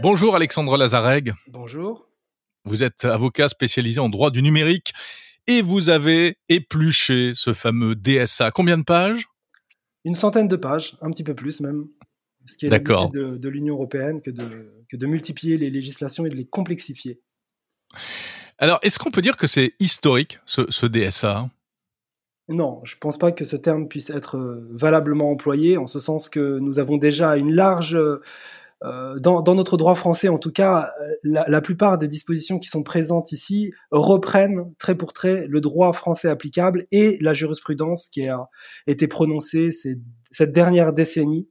Bonjour Alexandre Lazareg. Bonjour. Vous êtes avocat spécialisé en droit du numérique et vous avez épluché ce fameux DSA. Combien de pages? Une centaine de pages, un petit peu plus même. Ce qui est l'habitude de, de l'Union européenne que de, que de multiplier les législations et de les complexifier. Alors, est-ce qu'on peut dire que c'est historique, ce, ce DSA non, je ne pense pas que ce terme puisse être euh, valablement employé, en ce sens que nous avons déjà une large euh, dans, notre droit français, en tout cas, euh, la, plupart des dispositions qui sont présentes ici reprennent trait pour trait le droit français applicable et la jurisprudence qui a été prononcée cette dernière décennie.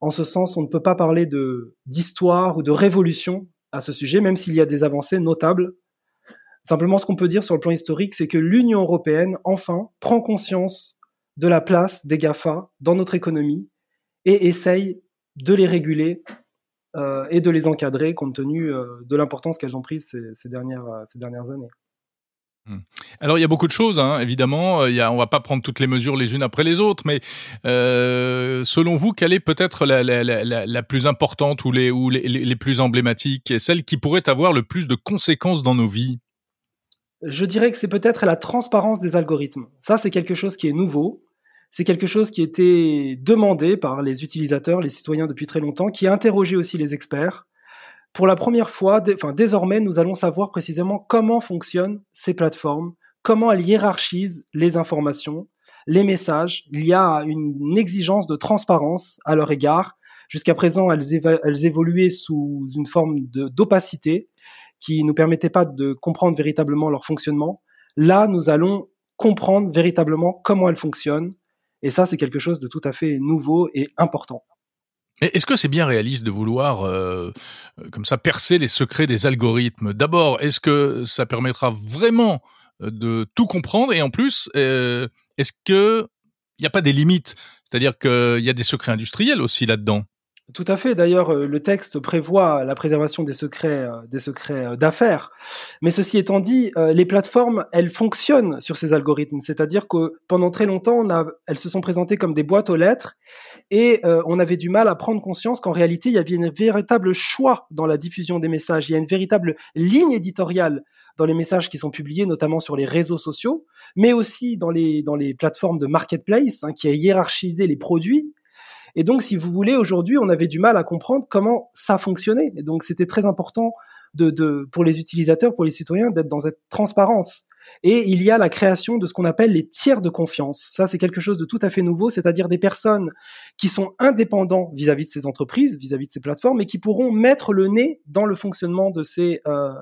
En ce sens, on ne peut pas parler d'histoire ou de révolution à ce sujet, même s'il y a des avancées notables. Simplement, ce qu'on peut dire sur le plan historique, c'est que l'Union européenne, enfin, prend conscience de la place des GAFA dans notre économie et essaye de les réguler euh, et de les encadrer compte tenu euh, de l'importance qu'elles ont prise ces, dernières, euh, années. Hmm. Alors il y a beaucoup de choses, hein, évidemment. Il y on va pas prendre toutes les mesures les unes après les autres, mais euh, selon vous, quelle est peut-être la, plus importante ou, les, les, les, plus emblématiques celle qui pourrait avoir le plus de conséquences dans nos vies? Je dirais que c'est peut-être la transparence des algorithmes. Ça, c'est quelque chose qui est nouveau c'est quelque chose qui était demandé par les utilisateurs, les citoyens depuis très longtemps, qui a interrogé aussi les experts. Pour la première fois, enfin désormais, nous allons savoir précisément comment fonctionnent ces plateformes, comment elles hiérarchisent les informations, les messages. Il y a une exigence de transparence à leur égard. Jusqu'à présent, elles, évoluaient sous une forme d'opacité qui nous permettait pas de comprendre véritablement leur fonctionnement. Là, nous allons comprendre véritablement comment elles fonctionnent, et ça, c'est quelque chose de tout à fait nouveau et important. Est-ce que c'est bien réaliste de vouloir, euh, comme ça, percer les secrets des algorithmes? D'abord, est-ce que ça permettra vraiment euh, de tout comprendre? Et en plus, euh, est-ce que il n'y a pas des limites? C'est-à-dire qu'il y a des secrets industriels aussi là-dedans tout à fait. D'ailleurs, euh, le texte prévoit la préservation des secrets, euh, des secrets euh, d'affaires. Mais ceci étant dit, les plateformes, elles fonctionnent sur ces algorithmes. C'est-à-dire que pendant très longtemps, on a, elles se sont présentées comme des boîtes aux lettres et on avait du mal à prendre conscience qu'en réalité, il y avait un véritable choix dans la diffusion des messages. Il y a une véritable ligne éditoriale dans les messages qui sont publiés, notamment sur les réseaux sociaux, mais aussi dans les, dans les plateformes de marketplace, hein, qui a hiérarchisé les produits et donc, si vous voulez, aujourd'hui, on avait du mal à comprendre comment ça fonctionnait. Et donc, c'était très important de, de, pour les utilisateurs, pour les citoyens, d'être dans cette transparence. Et il y a la création de ce qu'on appelle les tiers de confiance. Ça, c'est quelque chose de tout à fait nouveau, c'est-à-dire des personnes qui sont indépendants vis-à-vis de ces entreprises, vis-à-vis de ces plateformes, et qui pourront mettre le nez dans le fonctionnement de ces, euh,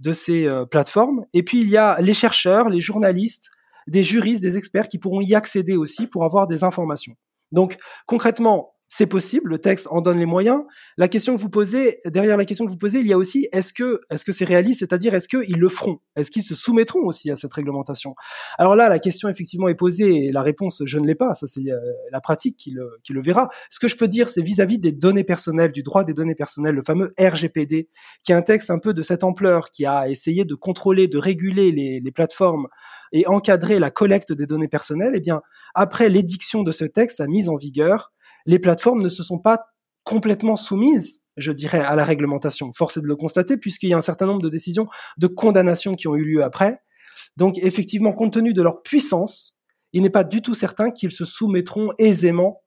de ces euh, plateformes. Et puis, il y a les chercheurs, les journalistes, des juristes, des experts qui pourront y accéder aussi pour avoir des informations. Donc concrètement, c'est possible, le texte en donne les moyens. La question que vous posez, derrière la question que vous posez, il y a aussi est-ce que est-ce que c'est réaliste, c'est-à-dire est-ce qu'ils le feront, est-ce qu'ils se soumettront aussi à cette réglementation? Alors là, la question effectivement est posée et la réponse je ne l'ai pas, ça c'est euh, la pratique qui le, qui le verra. Ce que je peux dire, c'est vis-à-vis des données personnelles, du droit des données personnelles, le fameux RGPD, qui est un texte un peu de cette ampleur, qui a essayé de contrôler, de réguler les, les plateformes et encadrer la collecte des données personnelles, eh bien, après l'édiction de ce texte, sa mise en vigueur, les plateformes ne se sont pas complètement soumises, je dirais, à la réglementation. Force est de le constater, puisqu'il y a un certain nombre de décisions de condamnation qui ont eu lieu après. Donc, effectivement, compte tenu de leur puissance, il n'est pas du tout certain qu'ils se soumettront aisément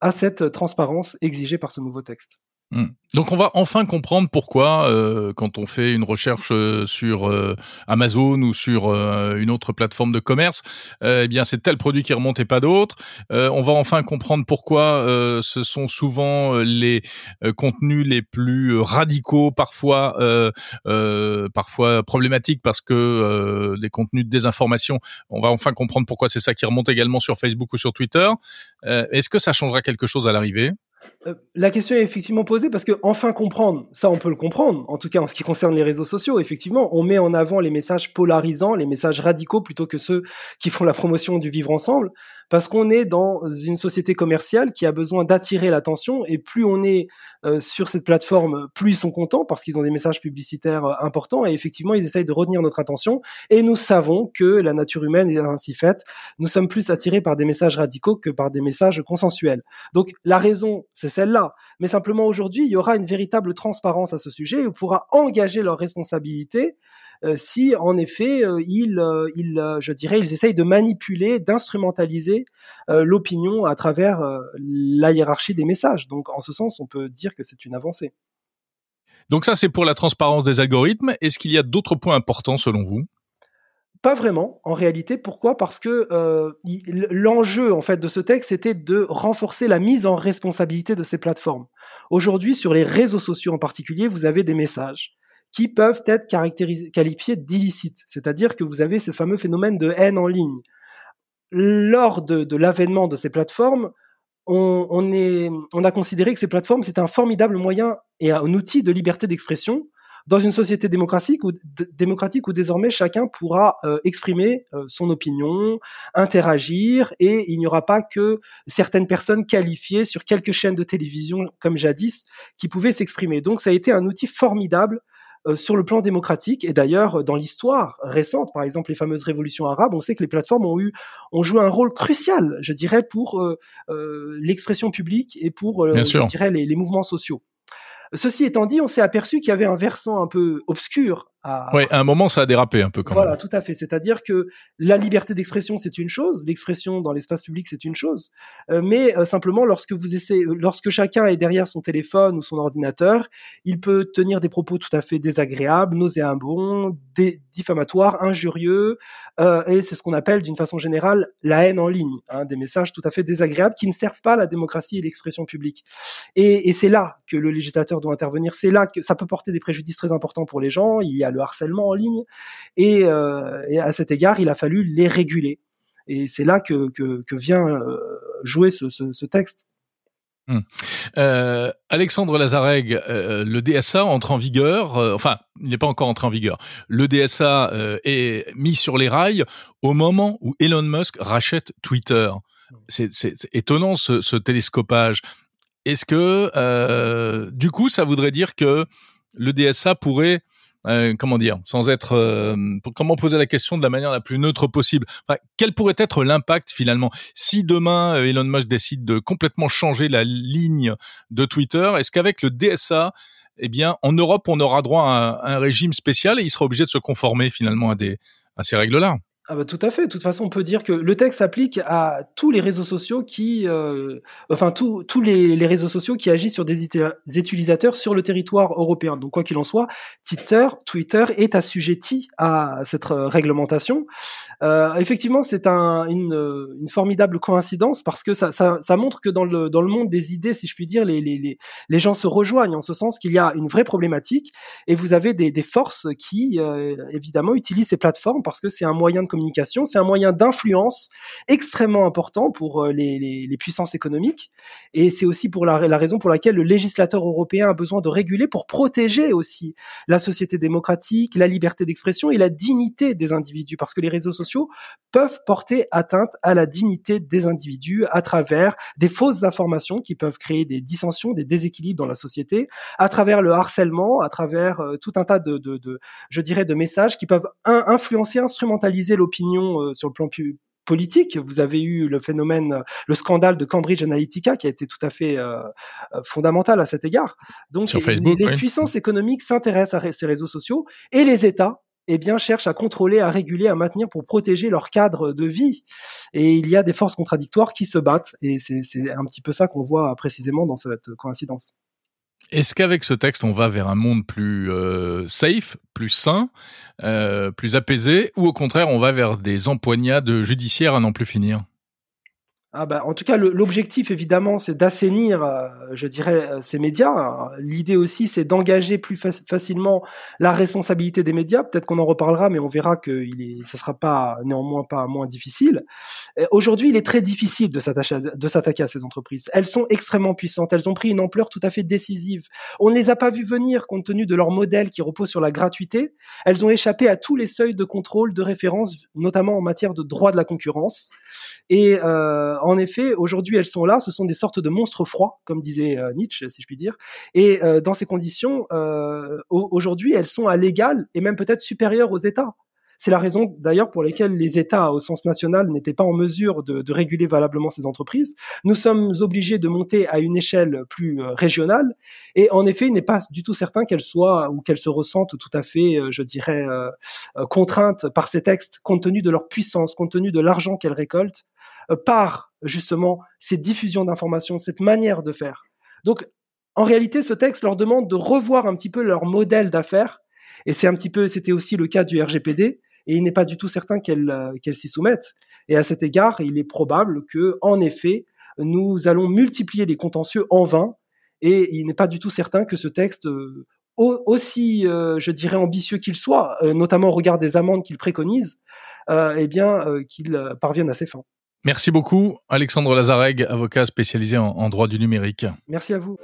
à cette transparence exigée par ce nouveau texte. Hmm. Donc on va enfin comprendre pourquoi, euh, quand on fait une recherche euh, sur euh, Amazon ou sur une autre plateforme de commerce, eh bien c'est tel produit qui remonte et pas d'autres. on va enfin comprendre pourquoi ce sont souvent les contenus les plus radicaux, parfois parfois problématiques parce que des contenus de désinformation. On va enfin comprendre pourquoi c'est ça qui remonte également sur Facebook ou sur Twitter. Est-ce que ça changera quelque chose à l'arrivée? Euh, la question est effectivement posée parce que enfin comprendre, ça on peut le comprendre, en tout cas en ce qui concerne les réseaux sociaux, effectivement, on met en avant les messages polarisants, les messages radicaux plutôt que ceux qui font la promotion du vivre ensemble. parce qu'on est dans une société commerciale qui a besoin d'attirer l'attention et plus on est euh, sur cette plateforme, plus ils sont contents parce qu'ils ont des messages publicitaires euh, importants et effectivement ils essayent de retenir notre attention et nous savons que la nature humaine est ainsi faite. Nous sommes plus attirés par des messages radicaux que par des messages consensuels. Donc la raison, c'est celle-là. Mais simplement aujourd'hui, il y aura une véritable transparence à ce sujet et on pourra engager leurs responsabilités euh, si en effet euh, ils, euh, ils essayent de manipuler, d'instrumentaliser l'opinion à travers la hiérarchie des messages. Donc en ce sens, on peut dire que c'est une avancée. Donc ça, c'est pour la transparence des algorithmes. Est-ce qu'il y a d'autres points importants selon vous? Pas vraiment, en réalité. Pourquoi? Parce que euh, l'enjeu en fait de ce texte c'était de renforcer la mise en responsabilité de ces plateformes. Aujourd'hui, sur les réseaux sociaux en particulier, vous avez des messages qui peuvent être qualifiés d'illicites. C'est-à-dire que vous avez ce fameux phénomène de haine en ligne. Lors de, l'avènement de ces plateformes, on a considéré que ces plateformes, c'était un formidable moyen et un outil de liberté d'expression dans une société démocratique où, démocratique où désormais chacun pourra euh, exprimer euh, son opinion, interagir, et il n'y aura pas que certaines personnes qualifiées sur quelques chaînes de télévision, comme jadis, qui pouvaient s'exprimer. Donc ça a été un outil formidable euh, sur le plan démocratique. Et d'ailleurs, dans l'histoire récente, par exemple les fameuses révolutions arabes, on sait que les plateformes ont eu, ont joué un rôle crucial, je dirais, pour euh, euh, l'expression publique et pour, je dirais, les, les mouvements sociaux. Ceci étant dit, on s'est aperçu qu'il y avait un versant un peu obscur à... Ouais, à un moment, ça a dérapé un peu quand voilà, tout à fait. C'est-à-dire que la liberté d'expression, c'est une chose, l'expression dans l'espace public, c'est une chose, euh, mais euh, simplement lorsque vous essayez, lorsque chacun est derrière son téléphone ou son ordinateur, il peut tenir des propos tout à fait désagréables, nauséabonds, diffamatoires, injurieux, euh, et c'est ce qu'on appelle d'une façon générale la haine en ligne, hein, des messages tout à fait désagréables qui ne servent pas à la démocratie et l'expression publique. Et, et c'est là que le législateur doit intervenir. C'est là que ça peut porter des préjudices très importants pour les gens. Il y a le harcèlement en ligne, euh, et, à cet égard, il a fallu les réguler. Et c'est là que, vient euh, jouer ce, texte. Hmm. Euh, Alexandre Lazareg, le DSA entre en vigueur, enfin, il n'est pas encore entré en vigueur. Le DSA est mis sur les rails au moment où Elon Musk rachète Twitter. C'est étonnant ce télescopage. Est-ce que, du coup, ça voudrait dire que le DSA pourrait euh, comment dire, sans être, euh, comment poser la question de la manière la plus neutre possible. quel pourrait être l'impact finalement? Si demain euh, Elon Musk décide de complètement changer la ligne de Twitter Est-ce qu'avec le DSA, eh bien, en Europe, on aura droit à un, régime spécial et il sera obligé de se conformer finalement à à ces règles-là? Ah bah tout à fait. De toute façon, on peut dire que le texte s'applique à tous les réseaux sociaux qui, euh, enfin tous les, les, réseaux sociaux qui agissent sur des, utilisateurs sur le territoire européen. Donc quoi qu'il en soit, Twitter, Twitter est assujetti à cette euh, réglementation. Euh, effectivement, c'est un, une, une, formidable coïncidence parce que ça, ça, ça, montre que dans le dans le monde des idées, si je puis dire, les les, les, gens se rejoignent en ce sens qu'il y a une vraie problématique et vous avez des, des forces qui euh, évidemment utilisent ces plateformes parce que c'est un moyen de communication c'est un moyen d'influence extrêmement important pour euh, les, puissances économiques, et c'est aussi pour la, raison pour laquelle le législateur européen a besoin de réguler pour protéger aussi la société démocratique, la liberté d'expression et la dignité des individus, parce que les réseaux sociaux peuvent porter atteinte à la dignité des individus à travers des fausses informations qui peuvent créer des dissensions, des déséquilibres dans la société, à travers le harcèlement, à travers euh, tout un tas de, je dirais, de messages qui peuvent influencer, instrumentaliser l'opinion opinion euh, sur le plan politique. Vous avez eu le phénomène, le scandale de Cambridge Analytica qui a été tout à fait euh, euh, fondamental à cet égard. Donc, sur Facebook, les, puissances économiques s'intéressent à ces réseaux sociaux et les États eh bien, cherchent à contrôler, à réguler, à maintenir pour protéger leur cadre de vie. Et il y a des forces contradictoires qui se battent. Et c'est un petit peu ça qu'on voit précisément dans cette coïncidence. Est-ce qu'avec ce texte, on va vers un monde plus euh, safe, plus sain, euh, plus apaisé, ou au contraire, on va vers des empoignades judiciaires à n'en plus finir? Ah bah, en tout cas, l'objectif évidemment, c'est d'assainir, euh, je dirais, euh, ces médias. L'idée aussi, c'est d'engager plus facilement la responsabilité des médias. Peut-être qu'on en reparlera, mais on verra que il est, ça sera pas néanmoins pas moins difficile. Aujourd'hui, il est très difficile de s'attaquer à ces entreprises. Elles sont extrêmement puissantes. Elles ont pris une ampleur tout à fait décisive. On ne les a pas vues venir compte tenu de leur modèle qui repose sur la gratuité. Elles ont échappé à tous les seuils de contrôle, de référence, notamment en matière de droit de la concurrence. Et euh, en effet, aujourd'hui, elles sont là, ce sont des sortes de monstres froids, comme disait euh, Nietzsche, si je puis dire. Et euh, dans ces conditions, euh, aujourd'hui, elles sont à l'égal et même peut-être supérieures aux États. C'est la raison d'ailleurs pour laquelle les États, au sens national, n'étaient pas en mesure de, réguler valablement ces entreprises. Nous sommes obligés de monter à une échelle plus régionale, et en effet, il n'est pas du tout certain qu'elles soient ou qu'elles se ressentent tout à fait, je dirais, contraintes par ces textes, compte tenu de leur puissance, compte tenu de l'argent qu'elles récoltent par justement ces diffusions d'informations, cette manière de faire. Donc, en réalité, ce texte leur demande de revoir un petit peu leur modèle d'affaires, et c'est un petit peu, c'était aussi le cas du RGPD, et il n'est pas du tout certain qu'elles euh, qu'elles s'y soumettent. Et à cet égard, il est probable que, en effet, nous allons multiplier les contentieux en vain, et il n'est pas du tout certain que ce texte euh, aussi, je dirais, ambitieux qu'il soit, notamment au regard des amendes qu'il préconise, eh bien, qu'il parvienne à ses fins. Merci beaucoup, Alexandre Lazareg, avocat spécialisé en, droit du numérique. Merci à vous.